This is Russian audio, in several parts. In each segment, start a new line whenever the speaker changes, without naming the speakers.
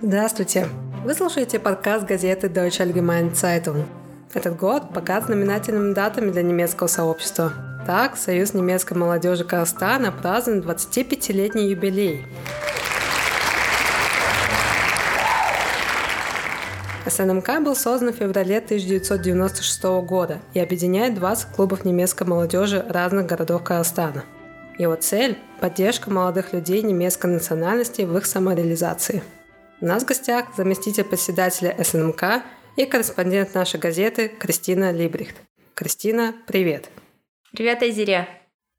Здравствуйте! Вы слушаете подкаст газеты Deutsche Allgemeine Zeitung. Этот год богат знаменательными датами для немецкого сообщества. Так, Союз немецкой молодежи Казахстана празднует 25-летний юбилей. СНМК был создан в феврале 1996 года и объединяет 20 клубов немецкой молодежи разных городов Казахстана. Его цель – поддержка молодых людей немецкой национальности в их самореализации – у нас в гостях заместитель председателя СНМК и корреспондент нашей газеты Кристина Либрихт. Кристина, привет.
Привет, Айзире.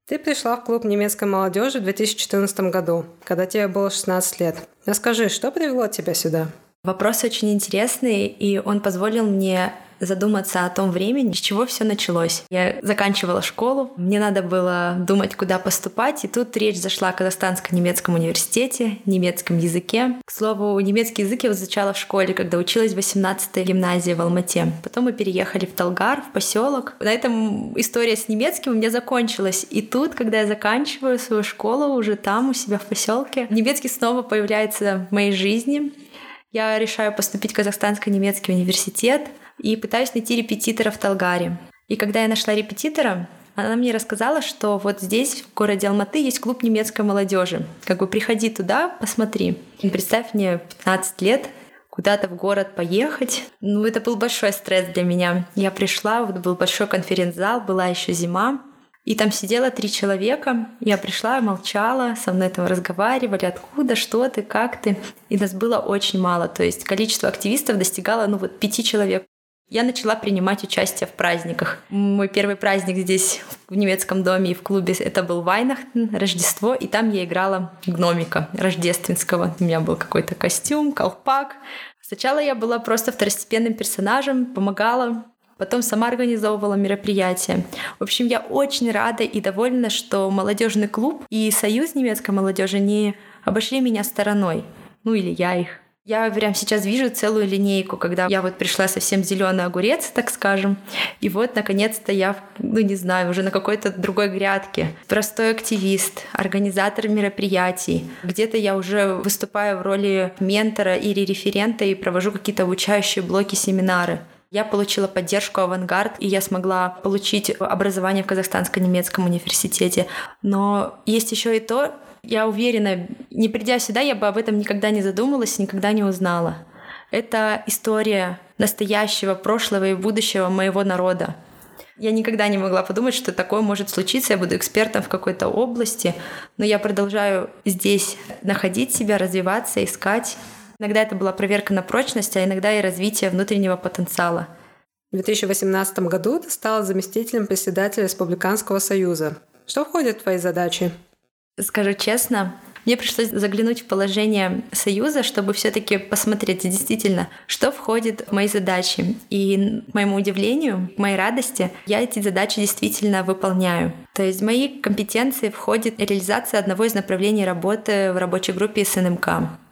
Ты пришла в клуб немецкой молодежи в 2014 году, когда тебе было 16 лет. Расскажи, что привело тебя сюда?
Вопрос очень интересный, и он позволил мне задуматься о том времени, с чего все началось. Я заканчивала школу, мне надо было думать, куда поступать, и тут речь зашла о Казахстанско-немецком университете, немецком языке. К слову, немецкий язык я изучала в школе, когда училась в 18-й гимназии в Алмате. Потом мы переехали в Талгар, в поселок. На этом история с немецким у меня закончилась. И тут, когда я заканчиваю свою школу уже там, у себя в поселке, немецкий снова появляется в моей жизни. Я решаю поступить в Казахстанско-немецкий университет и пытаюсь найти репетитора в Талгаре. И когда я нашла репетитора, она мне рассказала, что вот здесь, в городе Алматы, есть клуб немецкой молодежи. Как бы приходи туда, посмотри. Представь мне 15 лет, куда-то в город поехать. Ну, это был большой стресс для меня. Я пришла, вот был большой конференц-зал, была еще зима, и там сидело три человека. Я пришла, молчала, со мной там разговаривали, откуда, что ты, как ты. И нас было очень мало. То есть количество активистов достигало, ну вот, пяти человек. Я начала принимать участие в праздниках. Мой первый праздник здесь, в немецком доме и в клубе, это был Вайнахтен, Рождество, и там я играла гномика рождественского. У меня был какой-то костюм, колпак. Сначала я была просто второстепенным персонажем, помогала, потом сама организовывала мероприятия. В общем, я очень рада и довольна, что молодежный клуб и союз немецкой молодежи не обошли меня стороной. Ну или я их. Я прям сейчас вижу целую линейку, когда я вот пришла совсем зеленый огурец, так скажем, и вот наконец-то я, ну не знаю, уже на какой-то другой грядке. Простой активист, организатор мероприятий. Где-то я уже выступаю в роли ментора или референта и провожу какие-то обучающие блоки, семинары. Я получила поддержку «Авангард», и я смогла получить образование в Казахстанско-немецком университете. Но есть еще и то, я уверена, не придя сюда, я бы об этом никогда не задумалась, никогда не узнала. Это история настоящего, прошлого и будущего моего народа. Я никогда не могла подумать, что такое может случиться. Я буду экспертом в какой-то области, но я продолжаю здесь находить себя, развиваться, искать. Иногда это была проверка на прочность, а иногда и развитие внутреннего потенциала.
В 2018 году ты стала заместителем председателя Республиканского союза. Что входит в твои задачи?
Скажу честно, мне пришлось заглянуть в положение Союза, чтобы все-таки посмотреть действительно, что входит в мои задачи. И к моему удивлению, к моей радости, я эти задачи действительно выполняю. То есть в мои компетенции входит реализация одного из направлений работы в рабочей группе СНМК.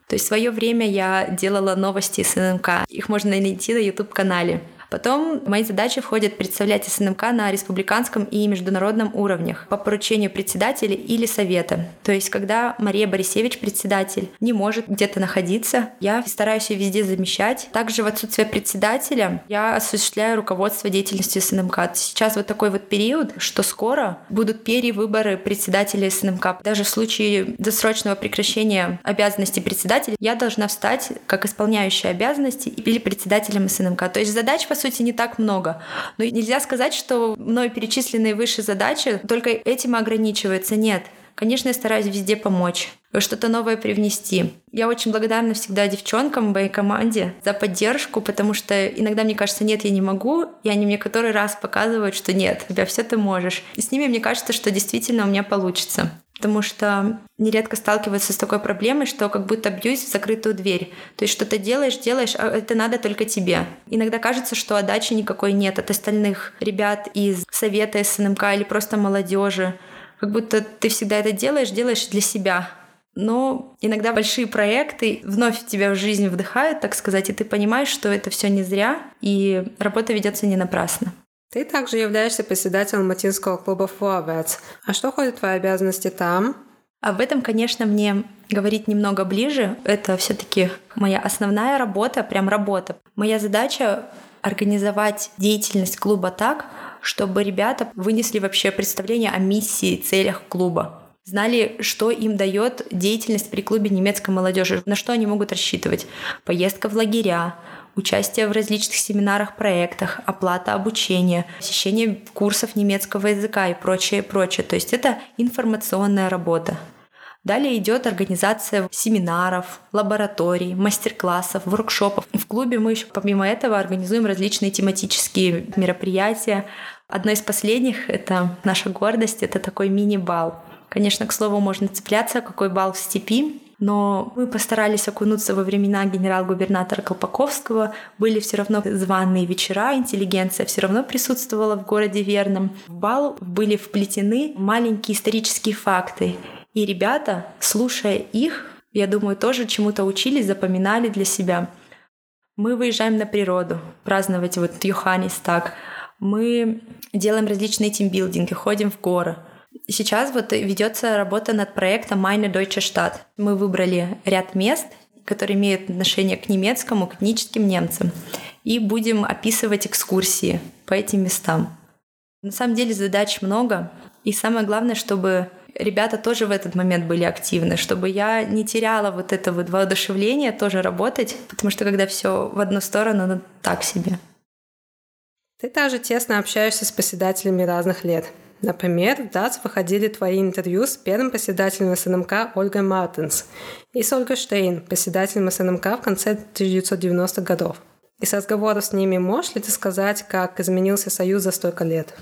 То есть в свое время я делала новости СНМК. Их можно найти на YouTube-канале. Потом в мои задачи входит представлять СНМК на республиканском и международном уровнях по поручению председателя или совета. То есть, когда Мария Борисевич, председатель, не может где-то находиться, я стараюсь ее везде замещать. Также в отсутствие председателя я осуществляю руководство деятельностью СНМК. Сейчас вот такой вот период, что скоро будут перевыборы председателя СНМК. Даже в случае досрочного прекращения обязанностей председателя я должна встать как исполняющая обязанности или председателем СНМК. То есть задач, по сути, не так много. Но нельзя сказать, что мной перечисленные выше задачи только этим ограничиваются. Нет. Конечно, я стараюсь везде помочь, что-то новое привнести. Я очень благодарна всегда девчонкам в моей команде за поддержку, потому что иногда мне кажется, нет, я не могу, и они мне который раз показывают, что нет, тебя все ты можешь. И с ними мне кажется, что действительно у меня получится потому что нередко сталкиваются с такой проблемой, что как будто бьюсь в закрытую дверь. То есть что-то делаешь, делаешь, а это надо только тебе. Иногда кажется, что отдачи никакой нет от остальных ребят из совета СНМК или просто молодежи. Как будто ты всегда это делаешь, делаешь для себя. Но иногда большие проекты вновь тебя в жизнь вдыхают, так сказать, и ты понимаешь, что это все не зря, и работа ведется не напрасно.
Ты также являешься председателем Матинского клуба «Фуавец». А что входит твои обязанности там?
Об этом, конечно, мне говорить немного ближе. Это все таки моя основная работа, прям работа. Моя задача организовать деятельность клуба так, чтобы ребята вынесли вообще представление о миссии, целях клуба знали, что им дает деятельность при клубе немецкой молодежи, на что они могут рассчитывать. Поездка в лагеря, участие в различных семинарах, проектах, оплата обучения, посещение курсов немецкого языка и прочее, прочее. То есть это информационная работа. Далее идет организация семинаров, лабораторий, мастер-классов, воркшопов. В клубе мы еще помимо этого организуем различные тематические мероприятия. Одно из последних — это наша гордость, это такой мини-бал. Конечно, к слову, можно цепляться, какой бал в степи, но мы постарались окунуться во времена генерал-губернатора Колпаковского. Были все равно званые вечера, интеллигенция все равно присутствовала в городе Верном. В бал были вплетены маленькие исторические факты. И ребята, слушая их, я думаю, тоже чему-то учились, запоминали для себя. Мы выезжаем на природу, праздновать вот Йоханнис так. Мы делаем различные тимбилдинги, ходим в горы. Сейчас вот ведется работа над проектом Meine Deutsche Stadt. Мы выбрали ряд мест, которые имеют отношение к немецкому, к этническим немцам, и будем описывать экскурсии по этим местам. На самом деле задач много, и самое главное, чтобы ребята тоже в этот момент были активны, чтобы я не теряла вот это вот воодушевление тоже работать, потому что когда все в одну сторону, ну так себе.
Ты также тесно общаешься с поседателями разных лет. Например, в ДАЦ выходили твои интервью с первым председателем СНМК Ольгой Мартинс и с Ольгой Штейн, председателем СНМК в конце 1990-х годов. Из разговоров с ними можешь ли ты сказать, как изменился Союз за столько лет?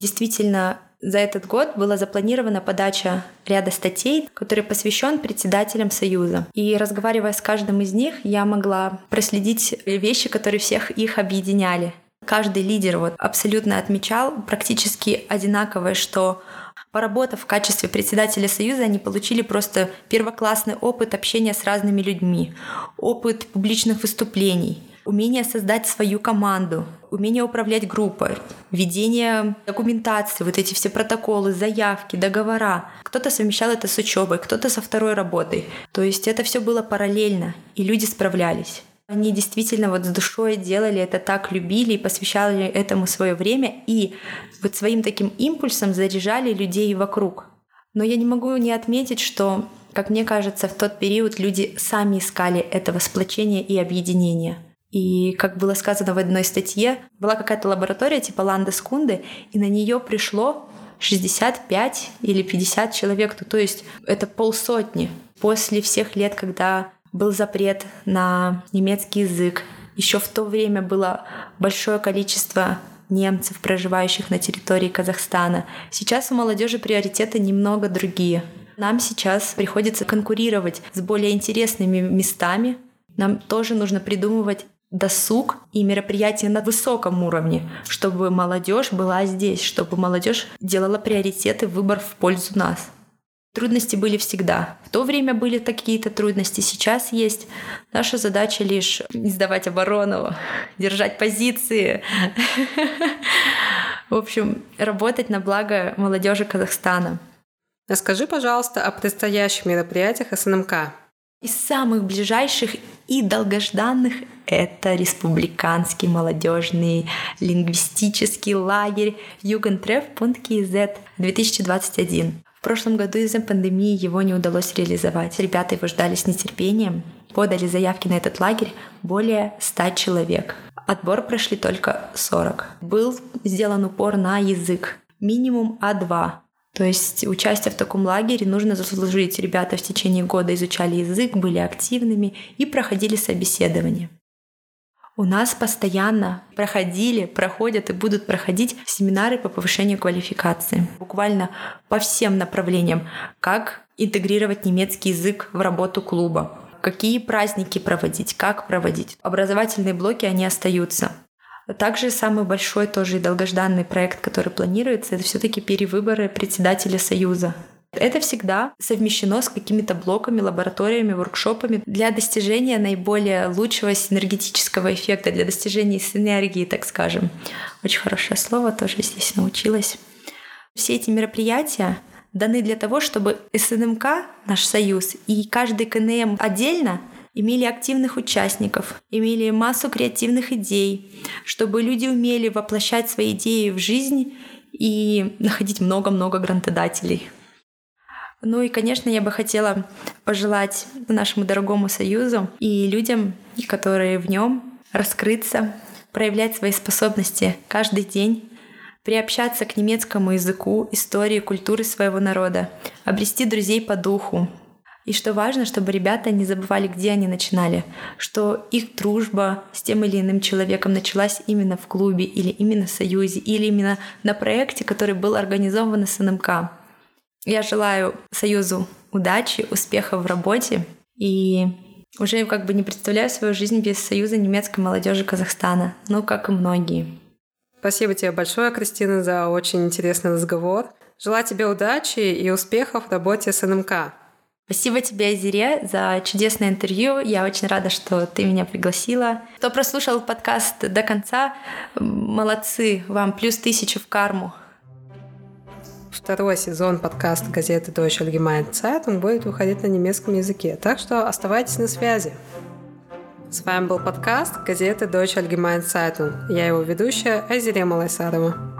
Действительно, за этот год была запланирована подача ряда статей, который посвящен председателям Союза. И разговаривая с каждым из них, я могла проследить вещи, которые всех их объединяли. Каждый лидер вот абсолютно отмечал практически одинаковое, что Поработав в качестве председателя Союза, они получили просто первоклассный опыт общения с разными людьми, опыт публичных выступлений, умение создать свою команду, умение управлять группой, ведение документации, вот эти все протоколы, заявки, договора. Кто-то совмещал это с учебой, кто-то со второй работой. То есть это все было параллельно, и люди справлялись. Они действительно вот с душой делали это так, любили и посвящали этому свое время и вот своим таким импульсом заряжали людей вокруг. Но я не могу не отметить, что, как мне кажется, в тот период люди сами искали этого сплочения и объединения. И, как было сказано в одной статье, была какая-то лаборатория типа Ландескунды, и на нее пришло 65 или 50 человек, то есть это полсотни. После всех лет, когда был запрет на немецкий язык. Еще в то время было большое количество немцев, проживающих на территории Казахстана. Сейчас у молодежи приоритеты немного другие. Нам сейчас приходится конкурировать с более интересными местами. Нам тоже нужно придумывать досуг и мероприятия на высоком уровне, чтобы молодежь была здесь, чтобы молодежь делала приоритеты, выбор в пользу нас. Трудности были всегда. В то время были какие-то трудности, сейчас есть. Наша задача лишь не сдавать оборону, держать позиции. В общем, работать на благо молодежи Казахстана.
Расскажи, пожалуйста, о предстоящих мероприятиях СНМК.
Из самых ближайших и долгожданных это республиканский молодежный лингвистический лагерь Югентреф.кз 2021 прошлом году из-за пандемии его не удалось реализовать. Ребята его ждали с нетерпением. Подали заявки на этот лагерь более 100 человек. Отбор прошли только 40. Был сделан упор на язык. Минимум А2. То есть участие в таком лагере нужно заслужить. Ребята в течение года изучали язык, были активными и проходили собеседование. У нас постоянно проходили, проходят и будут проходить семинары по повышению квалификации. Буквально по всем направлениям. Как интегрировать немецкий язык в работу клуба, какие праздники проводить, как проводить. Образовательные блоки, они остаются. Также самый большой тоже и долгожданный проект, который планируется, это все таки перевыборы председателя Союза. Это всегда совмещено с какими-то блоками, лабораториями, воркшопами для достижения наиболее лучшего синергетического эффекта, для достижения синергии, так скажем. Очень хорошее слово тоже здесь научилась. Все эти мероприятия даны для того, чтобы СНМК, наш союз, и каждый КНМ отдельно имели активных участников, имели массу креативных идей, чтобы люди умели воплощать свои идеи в жизнь и находить много-много грантодателей. Ну и, конечно, я бы хотела пожелать нашему дорогому союзу и людям, которые в нем, раскрыться, проявлять свои способности каждый день, приобщаться к немецкому языку, истории, культуре своего народа, обрести друзей по духу. И что важно, чтобы ребята не забывали, где они начинали, что их дружба с тем или иным человеком началась именно в клубе или именно в союзе, или именно на проекте, который был организован с НМК. Я желаю Союзу удачи, успехов в работе и уже как бы не представляю свою жизнь без Союза немецкой молодежи Казахстана, ну, как и многие.
Спасибо тебе большое, Кристина, за очень интересный разговор. Желаю тебе удачи и успехов в работе с НМК.
Спасибо тебе, Азире, за чудесное интервью. Я очень рада, что ты меня пригласила. Кто прослушал подкаст до конца, молодцы, вам плюс тысячу в карму.
Второй сезон подкаста газеты Deutsche Allgemeine Zeitung будет выходить на немецком языке, так что оставайтесь на связи. С вами был подкаст газеты Deutsche Allgemeine Zeitung. Я его ведущая Айзере Малайсарова.